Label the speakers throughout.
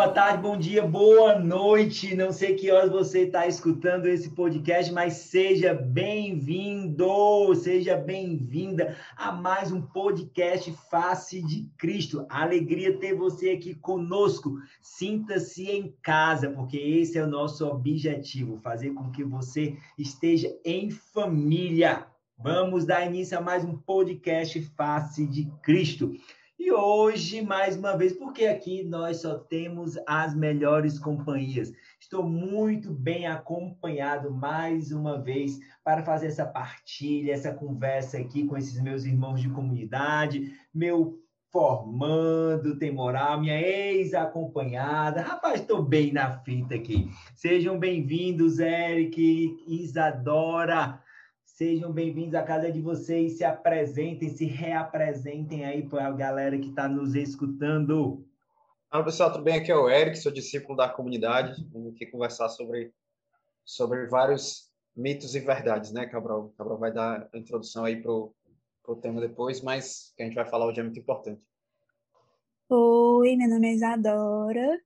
Speaker 1: Boa tarde, bom dia, boa noite. Não sei que horas você está escutando esse podcast, mas seja bem-vindo, seja bem-vinda a mais um podcast Face de Cristo. Alegria ter você aqui conosco. Sinta-se em casa, porque esse é o nosso objetivo: fazer com que você esteja em família. Vamos dar início a mais um podcast Face de Cristo. E hoje, mais uma vez, porque aqui nós só temos as melhores companhias. Estou muito bem acompanhado mais uma vez para fazer essa partilha, essa conversa aqui com esses meus irmãos de comunidade, meu formando, tem moral, minha ex-acompanhada. Rapaz, estou bem na fita aqui. Sejam bem-vindos, Eric, Isadora. Sejam bem-vindos à casa de vocês, se apresentem, se reapresentem aí para a galera que está nos escutando.
Speaker 2: Fala pessoal, tudo bem? Aqui é o Eric, sou discípulo da comunidade. Vamos aqui conversar sobre, sobre vários mitos e verdades, né, Cabral? Cabral vai dar a introdução aí para o tema depois, mas o que a gente vai falar hoje é muito importante.
Speaker 3: Oi, meu nome é Isadora.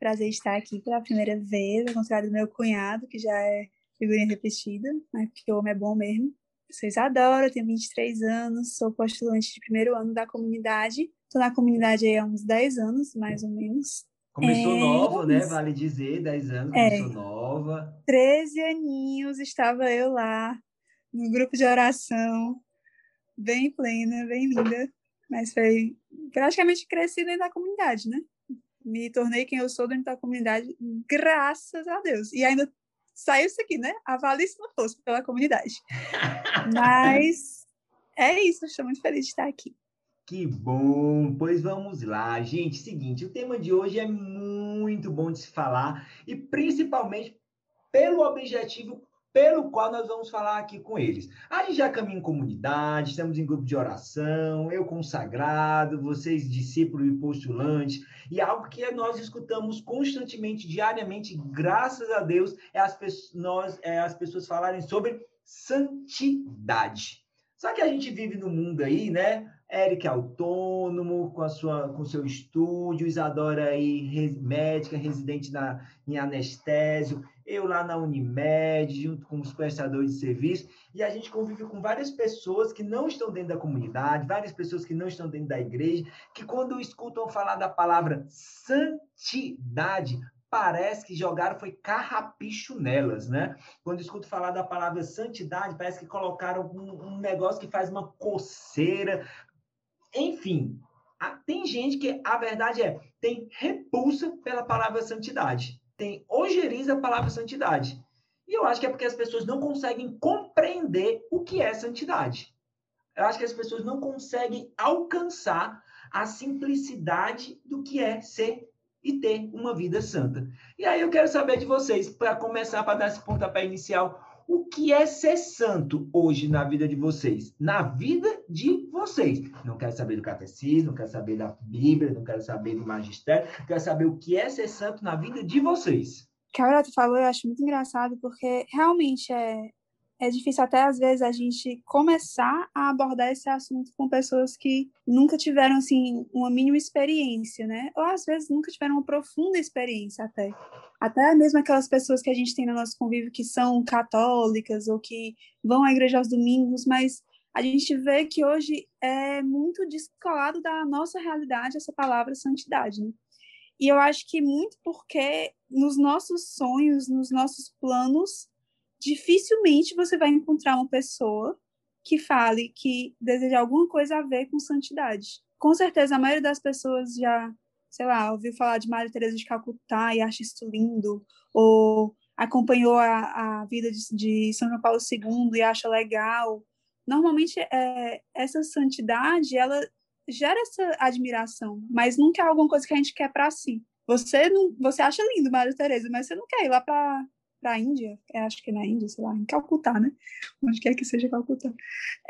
Speaker 3: Prazer estar aqui pela primeira vez, ao contrário do meu cunhado, que já é figurinha repetida, né? Porque o homem é bom mesmo. Vocês adoram, tenho 23 anos, sou postulante de primeiro ano da comunidade. Estou na comunidade há uns 10 anos, mais ou menos.
Speaker 1: Começou é, nova, né? Vale dizer, 10 anos, é, começou nova.
Speaker 3: 13 aninhos, estava eu lá, no grupo de oração, bem plena, bem linda. Mas foi praticamente cresci dentro da comunidade, né? Me tornei quem eu sou dentro da comunidade, graças a Deus. E ainda saiu isso aqui, né? Avalie se não fosse pela comunidade. Mas é isso, estou muito feliz de estar aqui.
Speaker 1: Que bom! Pois vamos lá, gente. Seguinte, o tema de hoje é muito bom de se falar e principalmente pelo objetivo pelo qual nós vamos falar aqui com eles. A gente já caminha em comunidade, estamos em grupo de oração, eu consagrado, vocês discípulos e postulantes, e algo que nós escutamos constantemente, diariamente, graças a Deus, é as, nós, é as pessoas falarem sobre santidade. Só que a gente vive no mundo aí, né? Eric é autônomo, com a sua com seu estúdio, Isadora aí médica, residente na, em anestésio, eu lá na Unimed, junto com os prestadores de serviço, e a gente convive com várias pessoas que não estão dentro da comunidade, várias pessoas que não estão dentro da igreja, que quando escutam falar da palavra santidade, parece que jogaram foi carrapicho nelas, né? Quando escuto falar da palavra santidade, parece que colocaram um, um negócio que faz uma coceira. Enfim, tem gente que a verdade é tem repulsa pela palavra santidade tem ojeriza a palavra santidade. E eu acho que é porque as pessoas não conseguem compreender o que é santidade. Eu acho que as pessoas não conseguem alcançar a simplicidade do que é ser e ter uma vida santa. E aí eu quero saber de vocês, para começar, para dar esse pontapé inicial, o que é ser santo hoje na vida de vocês? Na vida de vocês. Não quero saber do catecismo, não quero saber da Bíblia, não quero saber do magistério, quero saber o que é ser santo na vida de vocês.
Speaker 3: A tu falou, eu acho muito engraçado, porque realmente é, é difícil até às vezes a gente começar a abordar esse assunto com pessoas que nunca tiveram assim uma mínima experiência, né? Ou às vezes nunca tiveram uma profunda experiência até. Até mesmo aquelas pessoas que a gente tem no nosso convívio que são católicas ou que vão à igreja aos domingos, mas a gente vê que hoje é muito descolado da nossa realidade essa palavra santidade, né? E eu acho que muito porque nos nossos sonhos, nos nossos planos, dificilmente você vai encontrar uma pessoa que fale que deseja alguma coisa a ver com santidade. Com certeza, a maioria das pessoas já, sei lá, ouviu falar de Maria Teresa de Calcutá e acha isso lindo, ou acompanhou a, a vida de, de São João Paulo II e acha legal. Normalmente, é, essa santidade, ela gera essa admiração, mas nunca é alguma coisa que a gente quer para si. Você não, você acha lindo Maria Teresa, mas você não quer ir lá para para a Índia, é, acho que na Índia, sei lá, em Calcutá, né? Onde quer que seja Calcutá.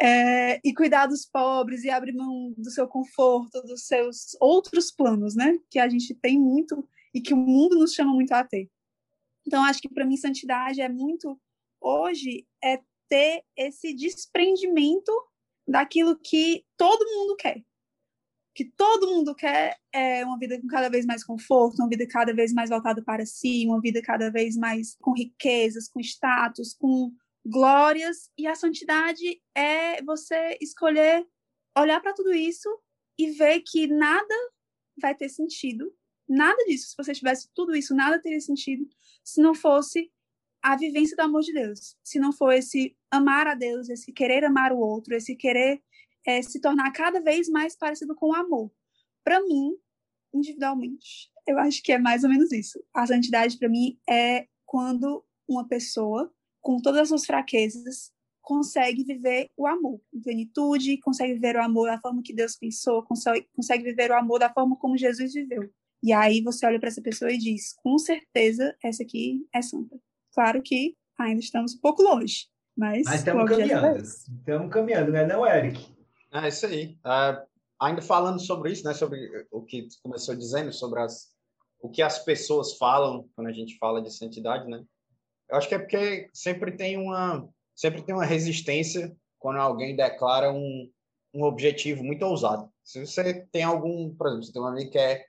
Speaker 3: É, e cuidar dos pobres e abrir mão do seu conforto, dos seus outros planos, né? Que a gente tem muito e que o mundo nos chama muito a ter. Então, acho que para mim, santidade é muito, hoje, é ter esse desprendimento daquilo que todo mundo quer que todo mundo quer é uma vida com cada vez mais conforto, uma vida cada vez mais voltada para si, uma vida cada vez mais com riquezas, com status, com glórias. E a santidade é você escolher olhar para tudo isso e ver que nada vai ter sentido, nada disso. Se você tivesse tudo isso, nada teria sentido se não fosse a vivência do amor de Deus, se não for esse amar a Deus, esse querer amar o outro, esse querer é, se tornar cada vez mais parecido com o amor. Para mim, individualmente, eu acho que é mais ou menos isso. A santidade, para mim, é quando uma pessoa, com todas as suas fraquezas, consegue viver o amor em plenitude, consegue viver o amor da forma que Deus pensou, consegue, consegue viver o amor da forma como Jesus viveu. E aí você olha para essa pessoa e diz: com certeza, essa aqui é santa. Claro que ainda estamos um pouco longe, mas.
Speaker 1: Mas estamos caminhando. Estamos caminhando, não é, não, Eric?
Speaker 2: É isso aí. Uh, ainda falando sobre isso, né, sobre o que começou dizendo, sobre as, o que as pessoas falam quando a gente fala de santidade, né? Eu acho que é porque sempre tem uma, sempre tem uma resistência quando alguém declara um, um objetivo muito ousado. Se você tem algum, por exemplo, você tem um amigo que é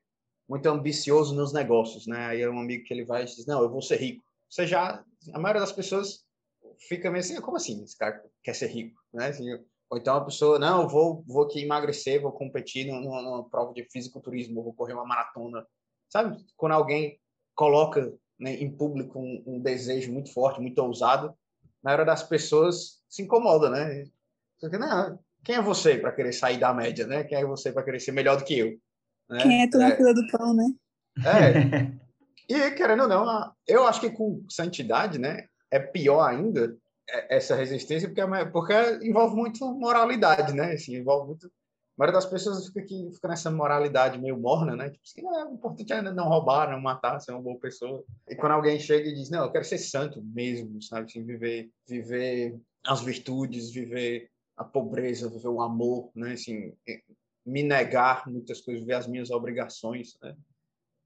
Speaker 2: muito ambicioso nos negócios, né? Aí é um amigo que ele vai e diz, não, eu vou ser rico. Você já, a maioria das pessoas fica meio assim, como assim? Esse cara quer ser rico, né? Assim, ou então a pessoa, não, vou, vou aqui emagrecer, vou competir numa, numa prova de fisiculturismo, vou correr uma maratona. Sabe? Quando alguém coloca né, em público um, um, desejo muito forte, muito ousado, na hora das pessoas se incomoda, né? Porque, não, quem é você para querer sair da média, né? Quem é você para querer ser melhor do que eu?
Speaker 3: Né? Quem é tu na é, fila do pão, né?
Speaker 2: É. E, querendo ou não, eu acho que com santidade, né? É pior ainda, essa resistência porque, é porque envolve muito moralidade, né? Assim, envolve muito. A maioria das pessoas fica, aqui, fica nessa moralidade meio morna, né? Tipo, assim, é, o importante é não roubar, não matar, ser uma boa pessoa. E quando alguém chega e diz, não, eu quero ser santo mesmo, sabe? Assim, viver, viver as virtudes, viver a pobreza, viver o amor, né? Assim, me negar muitas coisas, ver as minhas obrigações, né?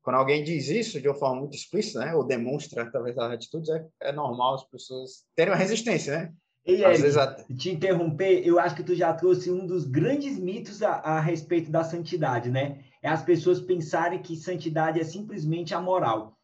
Speaker 2: Quando alguém diz isso de uma forma muito explícita, né, ou demonstra através das atitudes, é, é normal as pessoas terem uma resistência, né?
Speaker 1: E Às vezes até... te interromper, eu acho que tu já trouxe um dos grandes mitos a, a respeito da santidade, né? É as pessoas pensarem que santidade é simplesmente a moral,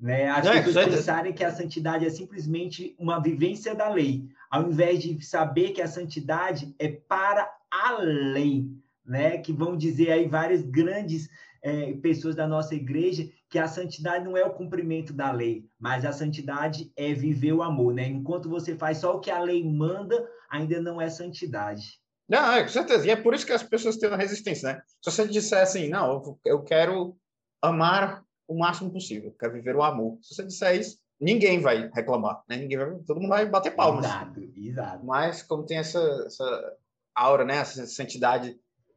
Speaker 1: né? As é, pessoas pensarem que a santidade é simplesmente uma vivência da lei, ao invés de saber que a santidade é para além, né? Que vão dizer aí várias grandes é, pessoas da nossa igreja que a santidade não é o cumprimento da lei, mas a santidade é viver o amor, né? Enquanto você faz só o que a lei manda, ainda não é santidade.
Speaker 2: Não, é, com certeza. E é por isso que as pessoas têm uma resistência, né? Se você disser assim, não, eu quero amar o máximo possível, quero viver o amor. Se você disser isso, ninguém vai reclamar, né? Ninguém vai, todo mundo vai bater palmas.
Speaker 1: Exato, exato.
Speaker 2: Mas como tem essa, essa aura, né? Essa santidade,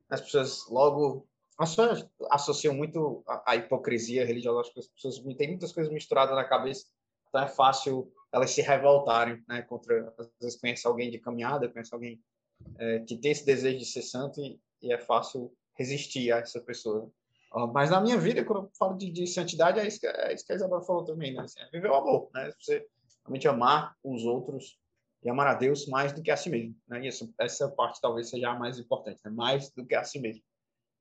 Speaker 2: as pessoas logo as pessoas associam muito a, a hipocrisia religiosa, as pessoas têm muitas coisas misturadas na cabeça, então é fácil elas se revoltarem, né, contra, às vezes conhece alguém de caminhada, conhece alguém é, que tem esse desejo de ser santo e, e, é fácil resistir a essa pessoa. Mas na minha vida, quando eu falo de, de santidade, é isso, que, é isso que a Isabel falou também, né? Assim, é viver o amor, né? Você realmente amar os outros e amar a Deus mais do que a si mesmo, né? E essa, essa parte talvez seja a mais importante, né? Mais do que a si mesmo.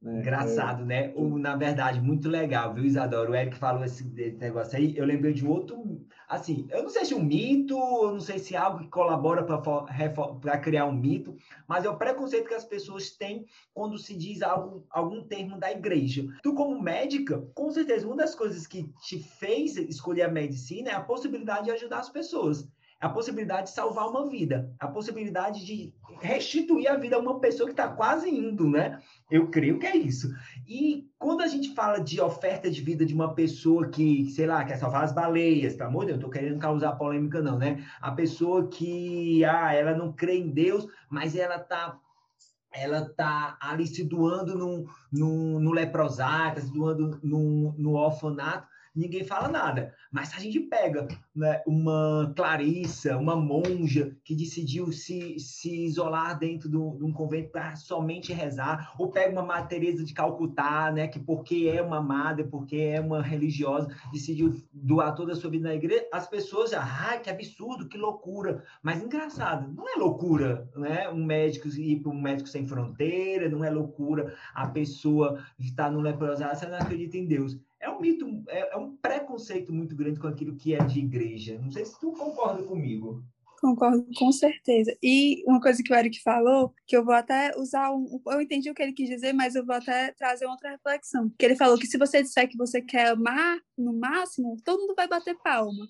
Speaker 1: Né? Engraçado, né? O, na verdade, muito legal, viu, Isadora? O Eric falou esse, esse negócio aí. Eu lembrei de outro, assim, eu não sei se é um mito, eu não sei se é algo que colabora para criar um mito, mas é o preconceito que as pessoas têm quando se diz algo, algum termo da igreja. Tu, como médica, com certeza, uma das coisas que te fez escolher a medicina é a possibilidade de ajudar as pessoas a possibilidade de salvar uma vida, a possibilidade de restituir a vida a uma pessoa que está quase indo, né? Eu creio que é isso. E quando a gente fala de oferta de vida de uma pessoa que, sei lá, quer salvar as baleias, pelo amor de Deus, não estou querendo causar polêmica, não, né? A pessoa que, ah, ela não crê em Deus, mas ela está ela tá ali se doando no, no, no leprosário, tá se doando no, no orfanato. Ninguém fala nada. Mas se a gente pega né, uma Clarissa, uma monja que decidiu se, se isolar dentro de um convento para somente rezar, ou pega uma Madre Teresa de Calcutá, né, que porque é uma madre, porque é uma religiosa, decidiu doar toda a sua vida na igreja, as pessoas já, que absurdo, que loucura. Mas engraçado, não é loucura, né? Um médico ir para um médico sem fronteira, não é loucura a pessoa estar no leprosário, você não acredita em Deus é um mito, é, é, um preconceito muito grande com aquilo que é de igreja. Não sei se tu concorda comigo.
Speaker 3: Concordo com certeza. E uma coisa que o Eric falou, que eu vou até usar um. Eu entendi o que ele quis dizer, mas eu vou até trazer outra reflexão. Que ele falou que se você disser que você quer amar no máximo, todo mundo vai bater palma.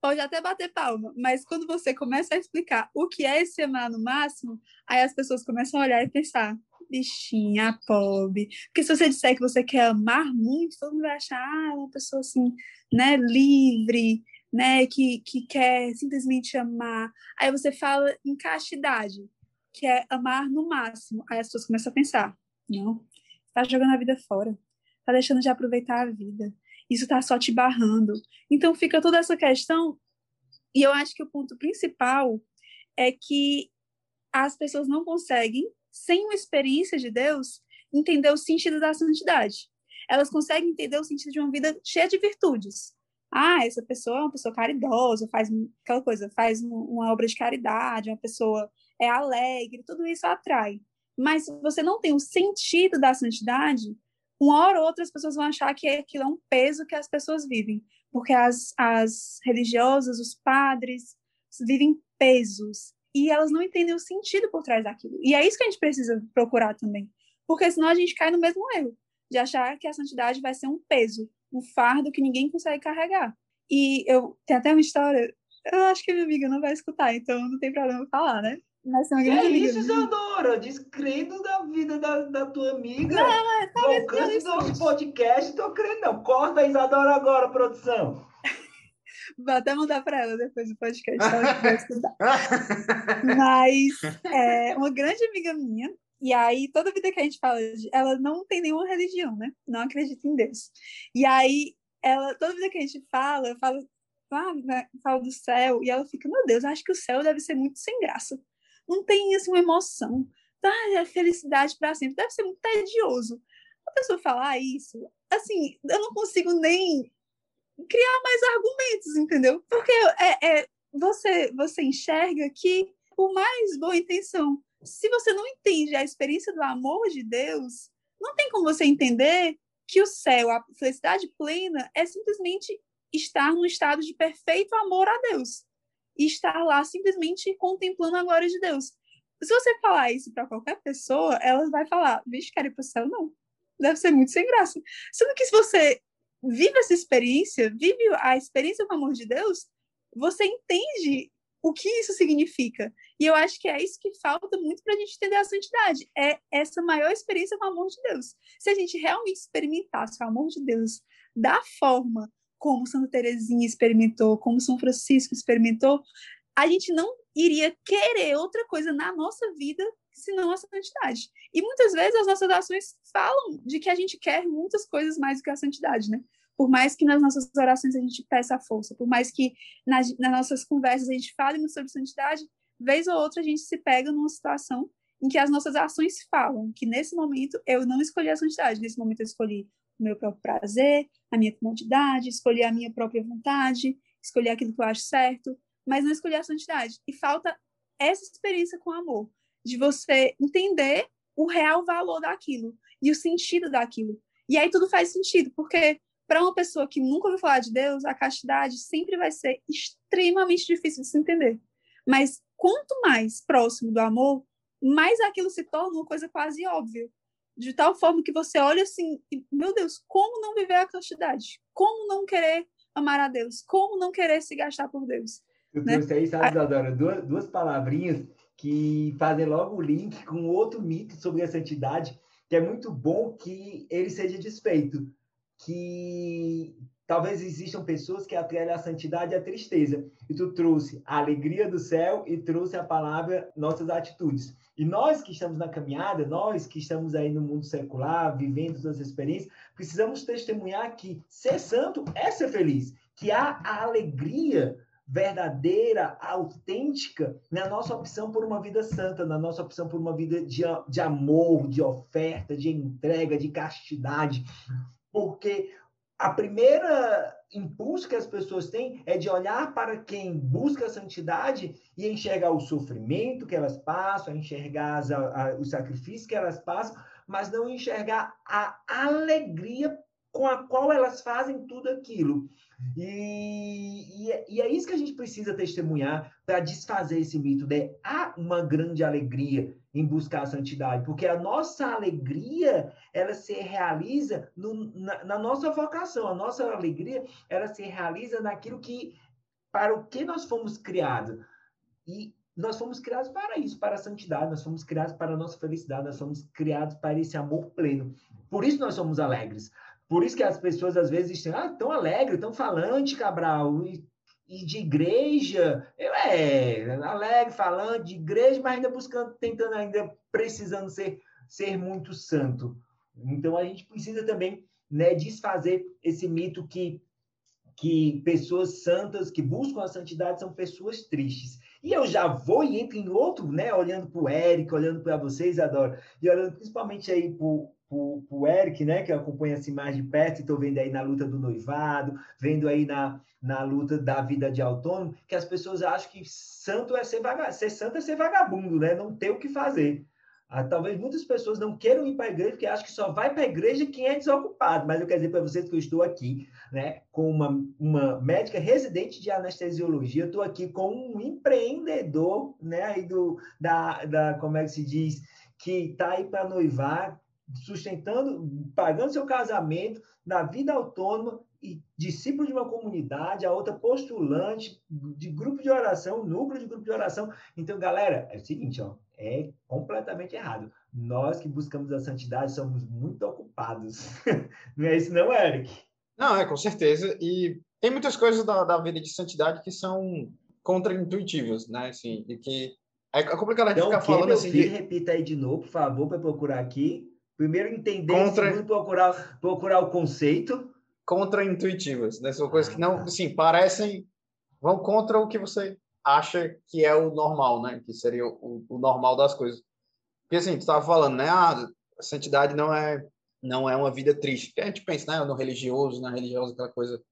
Speaker 3: Pode até bater palma, mas quando você começa a explicar o que é esse amar no máximo, aí as pessoas começam a olhar e pensar: bichinha, pobre. Porque se você disser que você quer amar muito, todo mundo vai achar, ah, uma pessoa assim, né, livre, né, que, que quer simplesmente amar. Aí você fala em castidade, que é amar no máximo. Aí as pessoas começam a pensar, não, tá jogando a vida fora, tá deixando de aproveitar a vida. Isso tá só te barrando. Então fica toda essa questão, e eu acho que o ponto principal é que as pessoas não conseguem sem uma experiência de Deus, entender o sentido da santidade. Elas conseguem entender o sentido de uma vida cheia de virtudes. Ah, essa pessoa é uma pessoa caridosa, faz aquela coisa, faz uma obra de caridade, uma pessoa é alegre, tudo isso atrai. Mas se você não tem o sentido da santidade, uma hora ou outra as pessoas vão achar que aquilo é um peso que as pessoas vivem, porque as, as religiosas, os padres, vivem pesos e elas não entendem o sentido por trás daquilo. E é isso que a gente precisa procurar também, porque senão a gente cai no mesmo erro de achar que a santidade vai ser um peso, um fardo que ninguém consegue carregar. E eu tem até uma história, eu acho que minha amiga não vai escutar, então não tem problema falar, né?
Speaker 1: Mas é uma grande é isso, Isadora, descredo da vida da, da tua amiga.
Speaker 3: Não, é, talvez
Speaker 1: do alcance do nosso podcast, tô crendo não. Corta a Isadora agora, produção.
Speaker 3: Vou até mandar para ela depois do podcast, ela vai estudar. Mas é uma grande amiga minha, e aí toda vida que a gente fala, ela não tem nenhuma religião, né? Não acredita em Deus. E aí ela toda vida que a gente fala, eu falo, ah, né? falo do céu, e ela fica, meu Deus, acho que o céu deve ser muito sem graça. Não tem assim uma emoção. Tá, é felicidade para sempre, deve ser muito tedioso. A pessoa falar isso, assim, eu não consigo nem criar mais argumentos, entendeu? Porque é, é, você, você enxerga que, por mais boa intenção, se você não entende a experiência do amor de Deus, não tem como você entender que o céu, a felicidade plena, é simplesmente estar num estado de perfeito amor a Deus. E estar lá simplesmente contemplando a glória de Deus. Se você falar isso para qualquer pessoa, ela vai falar: vixe, quero ir para o céu? Não. Deve ser muito sem graça. Sendo que se você vive essa experiência, vive a experiência com o amor de Deus, você entende o que isso significa. E eu acho que é isso que falta muito para a gente entender a santidade. É essa maior experiência com o amor de Deus. Se a gente realmente experimentasse o amor de Deus da forma como Santa Teresinha experimentou, como São Francisco experimentou, a gente não iria querer outra coisa na nossa vida senão a santidade. E muitas vezes as nossas ações falam de que a gente quer muitas coisas mais do que a santidade, né? Por mais que nas nossas orações a gente peça a força, por mais que nas, nas nossas conversas a gente fale sobre santidade, vez ou outra a gente se pega numa situação em que as nossas ações falam que nesse momento eu não escolhi a santidade, nesse momento eu escolhi o meu próprio prazer, a minha comodidade, escolhi a minha própria vontade, escolhi aquilo que eu acho certo, mas não escolhi a santidade. E falta essa experiência com amor de você entender o real valor daquilo e o sentido daquilo. E aí tudo faz sentido, porque para uma pessoa que nunca ouviu falar de Deus, a castidade sempre vai ser extremamente difícil de se entender. Mas quanto mais próximo do amor, mais aquilo se torna uma coisa quase óbvia. De tal forma que você olha assim, meu Deus, como não viver a castidade? Como não querer amar a Deus? Como não querer se gastar por Deus?
Speaker 1: Eu né? trouxe aí, sabe, Isadora, duas, duas palavrinhas que fazem logo o link com outro mito sobre a santidade, que é muito bom que ele seja desfeito, que talvez existam pessoas que atrelham a santidade à tristeza. E tu trouxe a alegria do céu e trouxe a palavra nossas atitudes. E nós que estamos na caminhada, nós que estamos aí no mundo secular, vivendo todas as experiências, precisamos testemunhar que ser santo é ser feliz, que há a alegria verdadeira, autêntica na nossa opção por uma vida santa, na nossa opção por uma vida de, de amor, de oferta, de entrega, de castidade. Porque a primeira impulso que as pessoas têm é de olhar para quem busca a santidade e enxergar o sofrimento que elas passam, enxergar as, a, o sacrifício que elas passam, mas não enxergar a alegria com a qual elas fazem tudo aquilo. E, e, é, e, é isso que a gente precisa testemunhar para desfazer esse mito de há uma grande alegria em buscar a santidade, porque a nossa alegria ela se realiza no, na, na, nossa vocação, a nossa alegria ela se realiza naquilo que para o que nós fomos criados e nós fomos criados para isso, para a santidade, nós fomos criados para a nossa felicidade, nós fomos criados para esse amor pleno. Por isso nós somos alegres. Por isso que as pessoas às vezes dizem, ah, tão alegre, tão falante, Cabral, e, e de igreja, eu, é, alegre, falante, de igreja, mas ainda buscando, tentando, ainda precisando ser, ser muito santo. Então a gente precisa também né, desfazer esse mito que, que pessoas santas que buscam a santidade são pessoas tristes. E eu já vou e entro em outro, né? Olhando para o Eric, olhando para vocês, adoro, e olhando principalmente aí para o Eric, né, que acompanha assim mais de perto, estou vendo aí na luta do noivado, vendo aí na, na luta da vida de autônomo, que as pessoas acham que santo é ser, vaga, ser santo é ser vagabundo, né, não ter o que fazer. Ah, talvez muitas pessoas não queiram ir para a igreja porque acham que só vai para a igreja quem é desocupado. Mas eu quero dizer para vocês que eu estou aqui né, com uma, uma médica residente de anestesiologia, estou aqui com um empreendedor né, aí do, da, da, como é que se diz, que está aí para noivar, sustentando, pagando seu casamento, na vida autônoma e discípulo de uma comunidade, a outra postulante de grupo de oração, núcleo de grupo de oração. Então, galera, é o seguinte, ó, é completamente errado. Nós que buscamos a santidade somos muito ocupados. não é isso não, Eric?
Speaker 2: Não, é, com certeza. E tem muitas coisas da, da vida de santidade que são contraintuitivas, né? Assim, e que é complicado a gente
Speaker 1: então,
Speaker 2: ficar falando assim.
Speaker 1: De... Repita aí de novo, por favor, para procurar aqui. Primeiro entender, Contra... segundo procurar, procurar o conceito.
Speaker 2: Contraintuitivas, né? São coisas que não, ah, tá. assim, parecem, vão contra o que você acha que é o normal, né? Que seria o, o normal das coisas. Porque assim, tu estava falando, né? Ah, a santidade não é não é uma vida triste. A gente pensa, né, no religioso, na religiosa, aquela coisa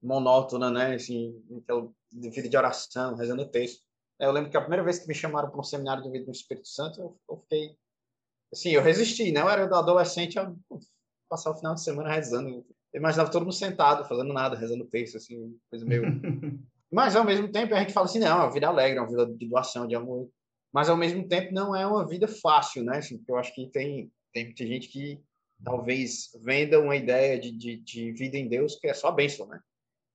Speaker 2: monótona, né, assim, aquela vida de oração, rezando texto. Eu lembro que a primeira vez que me chamaram para um seminário do Vida do Espírito Santo, eu, eu, fiquei, assim, eu resisti, né, eu era adolescente, eu passar o final de semana rezando. Eu imaginava todo mundo sentado, fazendo nada, rezando texto, assim, coisa meio... Mas, ao mesmo tempo, a gente fala assim, não, é uma vida alegre, é uma vida de doação, de amor. Mas, ao mesmo tempo, não é uma vida fácil, né? Assim, eu acho que tem, tem muita gente que talvez venda uma ideia de, de, de, vida em Deus que é só bênção, né?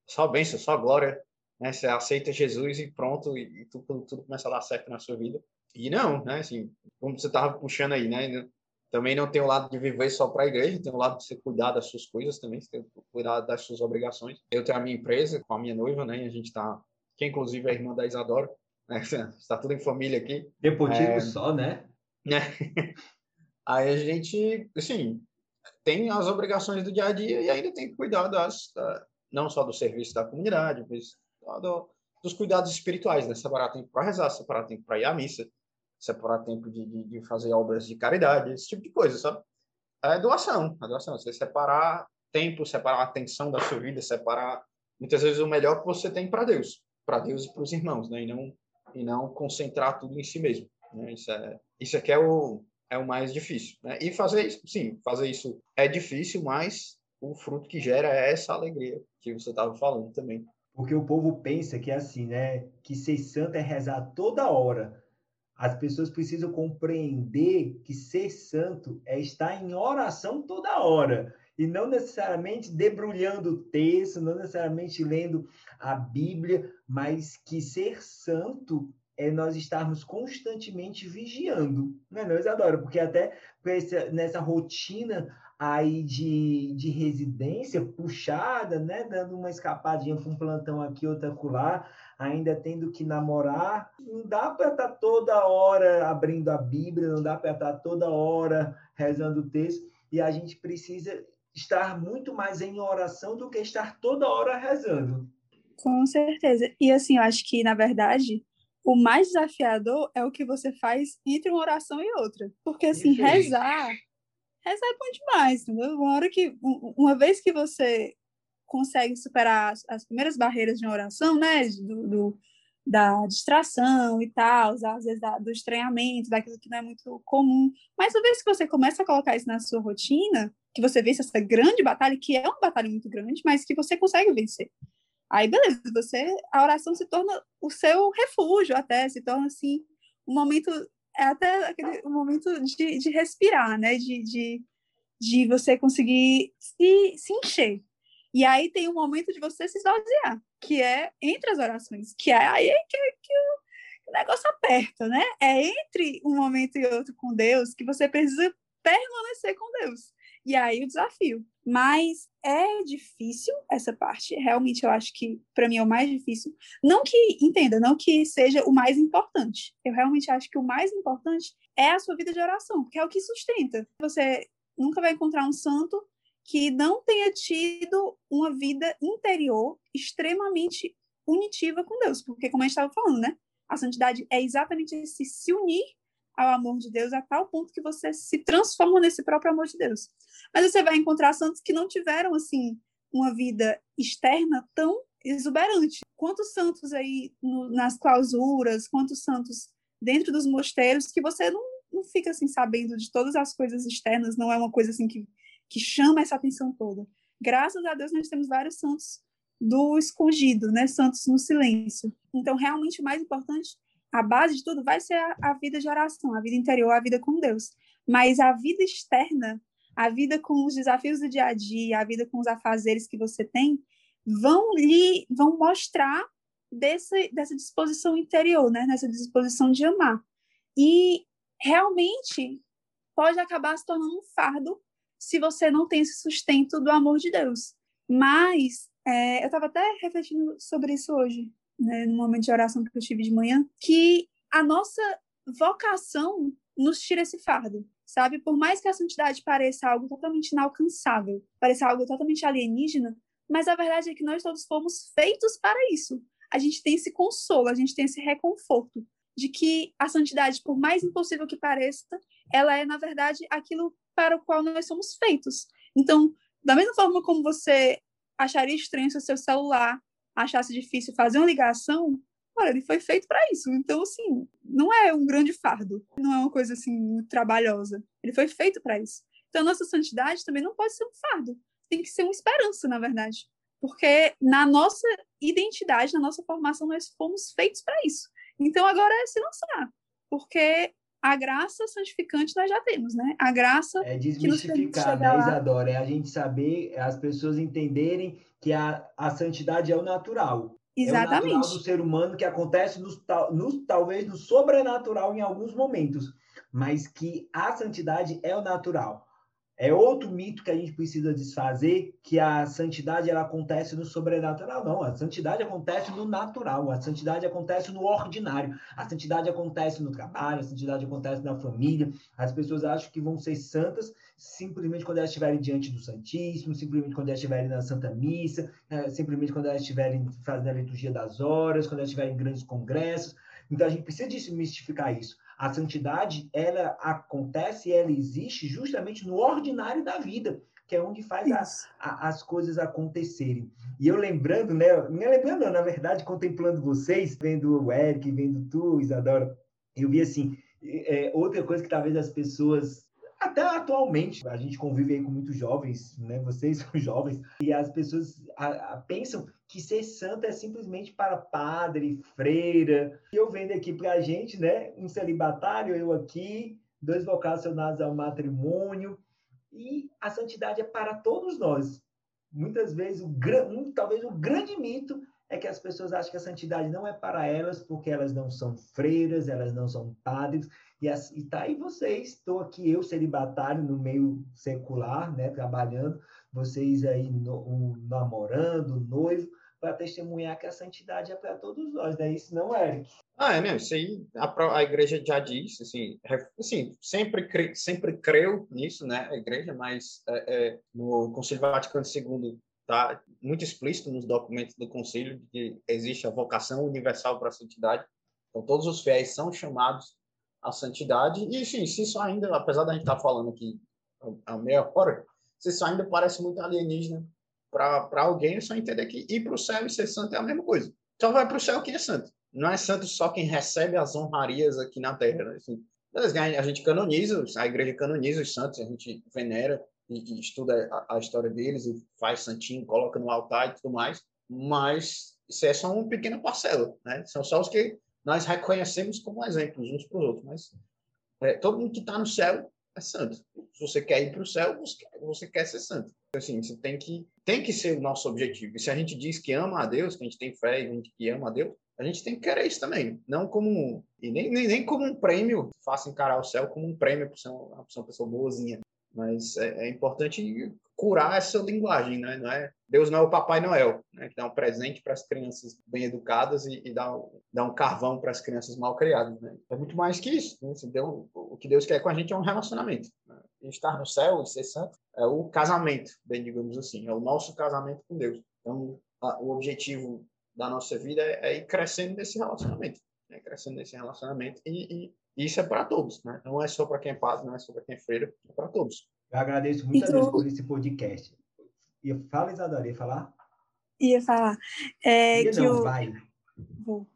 Speaker 2: Só bênção, só glória. Né? Você aceita Jesus e pronto, e, e tudo, tudo começa a dar certo na sua vida. E não, né? Assim, como você estava puxando aí, né? Também não tem o lado de viver só para a igreja, tem o lado de você cuidar das suas coisas também, você tem que cuidar das suas obrigações. Eu tenho a minha empresa com a minha noiva, né? E a gente está, que inclusive é a irmã da Isadora, né? Está tudo em família aqui.
Speaker 1: Depotivo é... só, né?
Speaker 2: né? Aí a gente, assim, tem as obrigações do dia a dia e ainda tem que cuidar das, da, não só do serviço da comunidade, mas do, dos cuidados espirituais, né? Separar tempo para rezar, separar tempo para ir à missa, separar tempo de, de, de, fazer obras de caridade, esse tipo de coisa, sabe? É doação, a doação, você separar tempo, separar a atenção da sua vida, separar muitas vezes o melhor que você tem para Deus, para Deus e para os irmãos, né? E não e não concentrar tudo em si mesmo. Né? Isso é isso aqui é o é o mais difícil. Né? E fazer isso, sim, fazer isso é difícil, mas o fruto que gera é essa alegria que você estava falando também.
Speaker 1: Porque o povo pensa que é assim, né? Que ser santo é rezar toda hora. As pessoas precisam compreender que ser santo é estar em oração toda hora. E não necessariamente debrulhando o texto, não necessariamente lendo a Bíblia, mas que ser santo é nós estarmos constantemente vigiando, né, não, Isadora? Porque até nessa rotina aí de, de residência puxada, né? Dando uma escapadinha para um plantão aqui, outra acolá, ainda tendo que namorar. Não dá para estar tá toda hora abrindo a Bíblia, não dá para estar tá toda hora rezando o texto, e a gente precisa estar muito mais em oração do que estar toda hora rezando.
Speaker 3: Com certeza. E assim, eu acho que, na verdade, o mais desafiador é o que você faz entre uma oração e outra. Porque, assim, rezar essa é bom demais, entendeu? Uma hora que, uma vez que você consegue superar as, as primeiras barreiras de uma oração, né, do, do da distração e tal, às vezes da, do estranhamento, daquilo que não é muito comum. Mas uma vez que você começa a colocar isso na sua rotina, que você vence essa grande batalha, que é uma batalha muito grande, mas que você consegue vencer. Aí, beleza, você, a oração se torna o seu refúgio até, se torna, assim, um momento é até aquele momento de, de respirar, né? De, de, de você conseguir se, se encher. E aí tem um momento de você se esvaziar, que é entre as orações, que é aí que, que o negócio aperta, né? É entre um momento e outro com Deus que você precisa permanecer com Deus. E aí o desafio. Mas é difícil essa parte. Realmente eu acho que para mim é o mais difícil. Não que entenda, não que seja o mais importante. Eu realmente acho que o mais importante é a sua vida de oração, porque é o que sustenta. Você nunca vai encontrar um santo que não tenha tido uma vida interior extremamente unitiva com Deus, porque como a gente estava falando, né? A santidade é exatamente esse se unir ao amor de Deus a tal ponto que você se transforma nesse próprio amor de Deus. Mas você vai encontrar santos que não tiveram assim uma vida externa tão exuberante. Quantos santos aí no, nas clausuras, quantos santos dentro dos mosteiros que você não, não fica assim sabendo de todas as coisas externas, não é uma coisa assim que, que chama essa atenção toda. Graças a Deus nós temos vários santos do escondido, né? Santos no silêncio. Então, realmente o mais importante a base de tudo vai ser a, a, vida de oração, a vida interior, a vida com Deus. Mas a vida externa, a vida com os desafios do dia a dia, a vida com os afazeres que você tem, vão lhe vão mostrar desse, dessa disposição interior, né? Nessa disposição de amar. E realmente pode acabar se tornando um fardo se você não tem esse sustento do amor de Deus. Mas é, eu estava até refletindo sobre isso hoje, né, no momento de oração que eu tive de manhã, que a nossa vocação nos tira esse fardo, sabe? Por mais que a santidade pareça algo totalmente inalcançável, pareça algo totalmente alienígena, mas a verdade é que nós todos fomos feitos para isso. A gente tem esse consolo, a gente tem esse reconforto de que a santidade, por mais impossível que pareça, ela é, na verdade, aquilo para o qual nós somos feitos. Então, da mesma forma como você acharia estranho se o seu celular achasse difícil fazer uma ligação, olha, ele foi feito para isso. Então, assim, não é um grande fardo, não é uma coisa assim trabalhosa. Ele foi feito para isso. Então, a nossa santidade também não pode ser um fardo, tem que ser uma esperança, na verdade. Porque na nossa identidade, na nossa formação, nós fomos feitos para isso. Então, agora é se lançar. Porque a graça santificante nós já temos, né? A graça.
Speaker 1: É desmistificar, né, Isadora? É a gente saber, é as pessoas entenderem que a, a santidade é o natural.
Speaker 3: Exatamente. É o natural
Speaker 1: do ser humano que acontece nos, nos, talvez no sobrenatural em alguns momentos, mas que a santidade é o natural. É outro mito que a gente precisa desfazer, que a santidade ela acontece no sobrenatural. Não, a santidade acontece no natural, a santidade acontece no ordinário, a santidade acontece no trabalho, a santidade acontece na família. As pessoas acham que vão ser santas simplesmente quando elas estiverem diante do Santíssimo, simplesmente quando elas estiverem na Santa Missa, né, simplesmente quando elas estiverem fazendo a liturgia das horas, quando elas estiverem em grandes congressos. Então a gente precisa desmistificar isso. A santidade, ela acontece, ela existe justamente no ordinário da vida, que é onde faz as, as coisas acontecerem. E eu lembrando, né? Me lembrando, na verdade, contemplando vocês, vendo o Eric, vendo tu, Isadora, eu vi assim, é, outra coisa que talvez as pessoas até atualmente, a gente convive aí com muitos jovens, né? Vocês são jovens, e as pessoas a, a, pensam que ser santo é simplesmente para padre, freira. Eu vendo aqui para a gente, né? Um celibatário, eu aqui, dois vocacionados ao matrimônio, e a santidade é para todos nós. Muitas vezes, o, um, talvez o grande mito é que as pessoas acham que a santidade não é para elas porque elas não são freiras, elas não são padres, E, e tá aí vocês, estou aqui eu, celibatário, no meio secular, né, trabalhando, vocês aí no, namorando, noivo, para testemunhar que a santidade é para todos nós, né? Isso não, Eric?
Speaker 2: Ah, é, né? Isso aí a, a igreja já disse, assim, assim sempre, cre, sempre creu nisso, né? A igreja, mas é, é, no Concílio Vaticano II está muito explícito nos documentos do concílio que existe a vocação universal para a santidade. Então, todos os fiéis são chamados à santidade. E, enfim, se isso ainda, apesar da gente estar tá falando aqui a meia hora, isso ainda parece muito alienígena para alguém, é só entender que ir para o céu e ser santo é a mesma coisa. Só vai para o céu quem é santo. Não é santo só quem recebe as honrarias aqui na terra. Né? Assim, a gente canoniza, a igreja canoniza os santos, a gente venera e, e estuda a, a, história deles e faz santinho, coloca no altar e tudo mais, mas isso é só uma pequena parcela, né? São só os que nós reconhecemos como exemplos uns para os outros, mas é, todo mundo que está no céu é santo. Se você quer ir para o céu, você quer, ser santo. Assim, você tem que tem que ser o nosso objetivo. E se a gente diz que ama a Deus, que a gente tem fé e a gente que ama a Deus, a gente tem que querer isso também, não como e nem, nem, nem como um prêmio, faça encarar o céu como um prêmio para ser uma, uma pessoa boazinha. Mas é, é, importante curar essa linguagem, né? Não é, Deus não é o Papai Noel, né? que dá um presente para as crianças bem educadas e, e dá, dá um carvão para as crianças mal criadas. Né? É muito mais que isso. Né? Deus, o que Deus quer com a gente é um relacionamento. Né? Estar no céu e ser santo é o casamento, bem digamos assim, é o nosso casamento com Deus. Então, a, o objetivo da nossa vida é, é ir crescendo nesse relacionamento, né? crescendo nesse relacionamento e, e isso é para todos, né? Não é só para quem é padre, não é só para quem é freira, é para todos.
Speaker 1: Eu agradeço muito a Deus por esse podcast. E fala, Isadora, ia falar?
Speaker 3: Ia falar. É,
Speaker 1: ia
Speaker 3: que
Speaker 1: não, o... vai.
Speaker 3: Vou.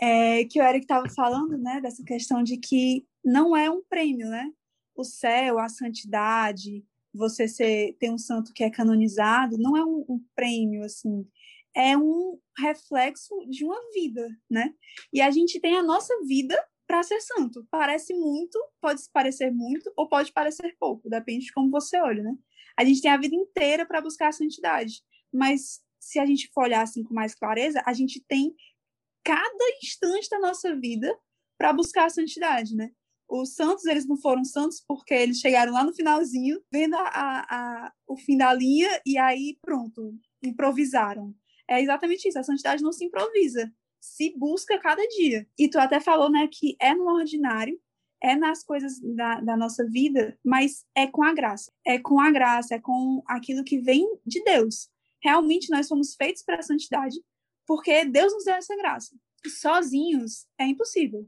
Speaker 3: É, que o Eric estava falando, né, dessa questão de que não é um prêmio, né? O céu, a santidade, você ser, ter um santo que é canonizado, não é um, um prêmio, assim, é um reflexo de uma vida, né? E a gente tem a nossa vida para ser santo. Parece muito, pode parecer muito ou pode parecer pouco, depende de como você olha, né? A gente tem a vida inteira para buscar a santidade, mas se a gente for olhar assim com mais clareza, a gente tem cada instante da nossa vida para buscar a santidade, né? Os santos, eles não foram santos porque eles chegaram lá no finalzinho, vendo a, a, a, o fim da linha e aí pronto, improvisaram. É exatamente isso, a santidade não se improvisa se busca cada dia. E tu até falou, né, que é no ordinário, é nas coisas da, da nossa vida, mas é com a graça. É com a graça, é com aquilo que vem de Deus. Realmente nós fomos feitos para a santidade, porque Deus nos deu essa graça. Sozinhos é impossível.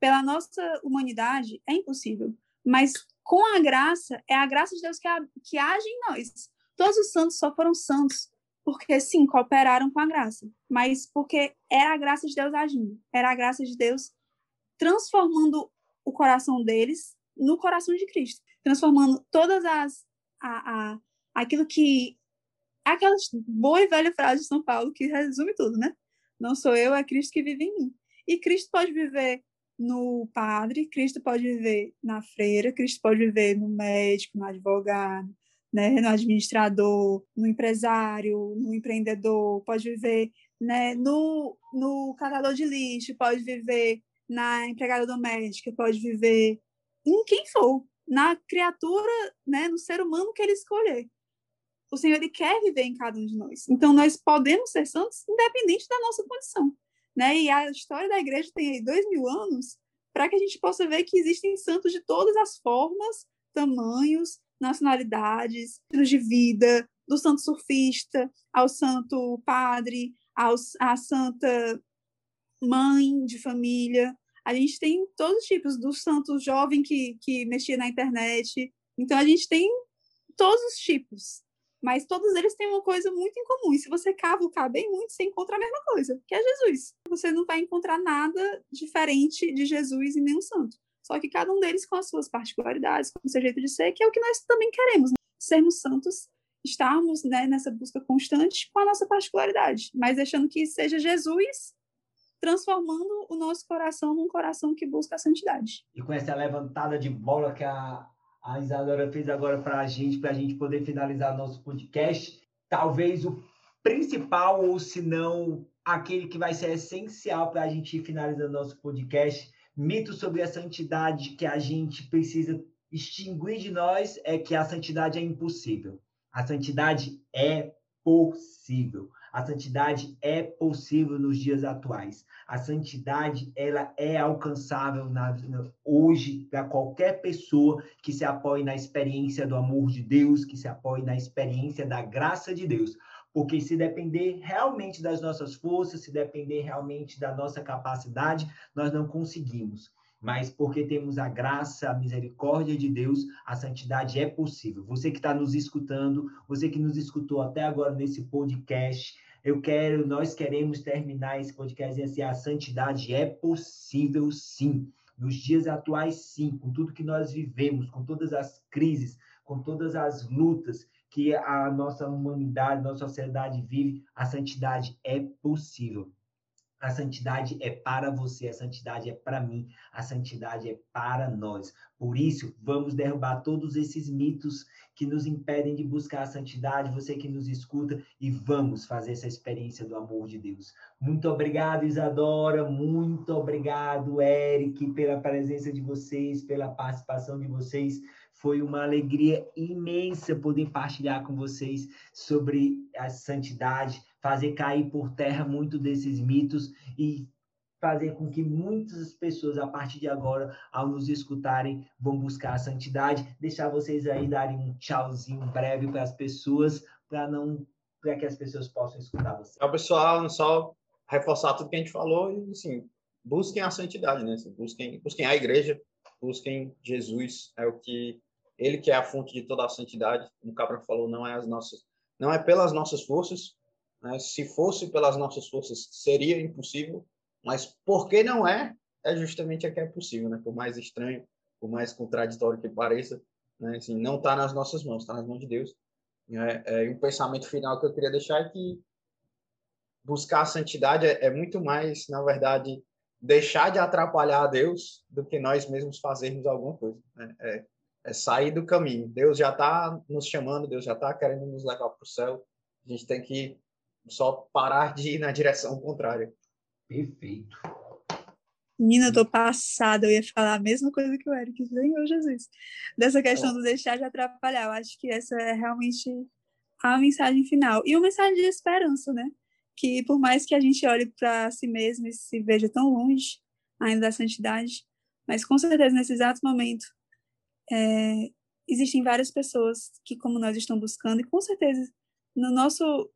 Speaker 3: Pela nossa humanidade é impossível. Mas com a graça, é a graça de Deus que, a, que age em nós. Todos os santos só foram santos porque sim, cooperaram com a graça, mas porque era a graça de Deus agindo, era a graça de Deus transformando o coração deles no coração de Cristo, transformando todas as a, a aquilo que aquela boa e velha frase de São Paulo que resume tudo, né? Não sou eu, é Cristo que vive em mim. E Cristo pode viver no padre, Cristo pode viver na freira, Cristo pode viver no médico, no advogado, né, no administrador, no empresário, no empreendedor, pode viver né, no, no catador de lixo, pode viver na empregada doméstica, pode viver em quem for, na criatura, né, no ser humano que ele escolher. O Senhor ele quer viver em cada um de nós. Então nós podemos ser santos independente da nossa condição, né? E a história da igreja tem aí dois mil anos para que a gente possa ver que existem santos de todas as formas, tamanhos, nacionalidades, estilos de vida, do santo surfista ao santo padre, aos, à santa mãe de família. A gente tem todos os tipos, do santo jovem que, que mexia na internet. Então, a gente tem todos os tipos. Mas todos eles têm uma coisa muito em comum. E se você cavucar bem muito, você encontra a mesma coisa, que é Jesus. Você não vai encontrar nada diferente de Jesus em nenhum santo. Só que cada um deles com as suas particularidades, com o seu jeito de ser, que é o que nós também queremos, né? sermos santos, estarmos né, nessa busca constante com a nossa particularidade, mas deixando que seja Jesus transformando o nosso coração num coração que busca a santidade.
Speaker 1: E com essa levantada de bola que a, a Isadora fez agora para a gente, para a gente poder finalizar nosso podcast, talvez o principal, ou se não aquele que vai ser essencial para a gente ir finalizando nosso podcast, mito sobre a santidade que a gente precisa extinguir de nós é que a santidade é impossível. A santidade é possível. A santidade é possível nos dias atuais. A santidade ela é alcançável na, hoje para qualquer pessoa que se apoie na experiência do amor de Deus, que se apoie na experiência da graça de Deus. Porque se depender realmente das nossas forças, se depender realmente da nossa capacidade, nós não conseguimos mas porque temos a graça, a misericórdia de Deus, a santidade é possível. Você que está nos escutando, você que nos escutou até agora nesse podcast, eu quero, nós queremos terminar esse podcast assim, a santidade é possível sim. Nos dias atuais, sim, com tudo que nós vivemos, com todas as crises, com todas as lutas que a nossa humanidade, nossa sociedade vive, a santidade é possível. A santidade é para você, a santidade é para mim, a santidade é para nós. Por isso, vamos derrubar todos esses mitos que nos impedem de buscar a santidade, você que nos escuta, e vamos fazer essa experiência do amor de Deus. Muito obrigado, Isadora, muito obrigado, Eric, pela presença de vocês, pela participação de vocês. Foi uma alegria imensa poder partilhar com vocês sobre a santidade, fazer cair por terra muito desses mitos e fazer com que muitas pessoas, a partir de agora, ao nos escutarem, vão buscar a santidade. Deixar vocês aí darem um tchauzinho breve para as pessoas, para não para que as pessoas possam escutar vocês.
Speaker 2: Então, pessoal, só reforçar tudo que a gente falou e, assim, busquem a santidade, né? Assim, busquem, busquem a igreja, busquem Jesus, é o que ele que é a fonte de toda a santidade, como o Cabra falou, não é as nossas, não é pelas nossas forças, né? se fosse pelas nossas forças seria impossível, mas porque não é, é justamente a que é possível, né? Por mais estranho, por mais contraditório que pareça, né? Assim, não está nas nossas mãos, está nas mãos de Deus. É, é, e um pensamento final que eu queria deixar é que buscar a santidade é, é muito mais, na verdade, deixar de atrapalhar a Deus do que nós mesmos fazermos alguma coisa. Né? É, é sair do caminho. Deus já está nos chamando, Deus já está querendo nos levar para o céu. A gente tem que só parar de ir na direção contrária.
Speaker 1: Perfeito.
Speaker 3: Menina, eu tô passada, eu ia falar a mesma coisa que o Eric, Senhor Jesus. Dessa questão do deixar de atrapalhar. Eu acho que essa é realmente a mensagem final. E uma mensagem de esperança, né? Que por mais que a gente olhe para si mesmo e se veja tão longe ainda da santidade, mas com certeza nesse exato momento é, existem várias pessoas que, como nós, estão buscando, e com certeza no nosso,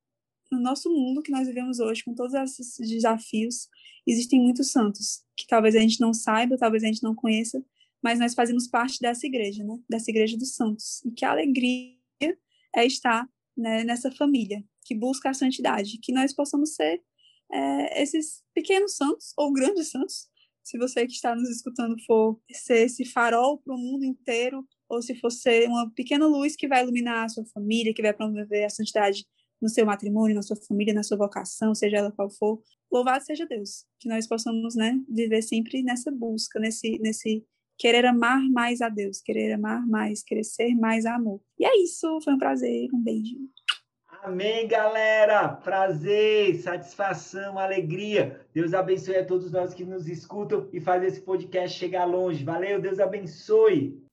Speaker 3: no nosso mundo que nós vivemos hoje, com todos esses desafios, existem muitos santos, que talvez a gente não saiba, talvez a gente não conheça, mas nós fazemos parte dessa igreja, né? dessa igreja dos santos. E que alegria é estar né, nessa família que busca a santidade, que nós possamos ser é, esses pequenos santos ou grandes santos se você que está nos escutando for ser esse farol para o mundo inteiro, ou se for ser uma pequena luz que vai iluminar a sua família, que vai promover a santidade no seu matrimônio, na sua família, na sua vocação, seja ela qual for, louvado seja Deus, que nós possamos, né, viver sempre nessa busca, nesse, nesse querer amar mais a Deus, querer amar mais, querer ser mais amor. E é isso, foi um prazer, um beijo.
Speaker 1: Amém, galera. Prazer, satisfação, alegria. Deus abençoe a todos nós que nos escutam e faz esse podcast chegar longe. Valeu, Deus abençoe.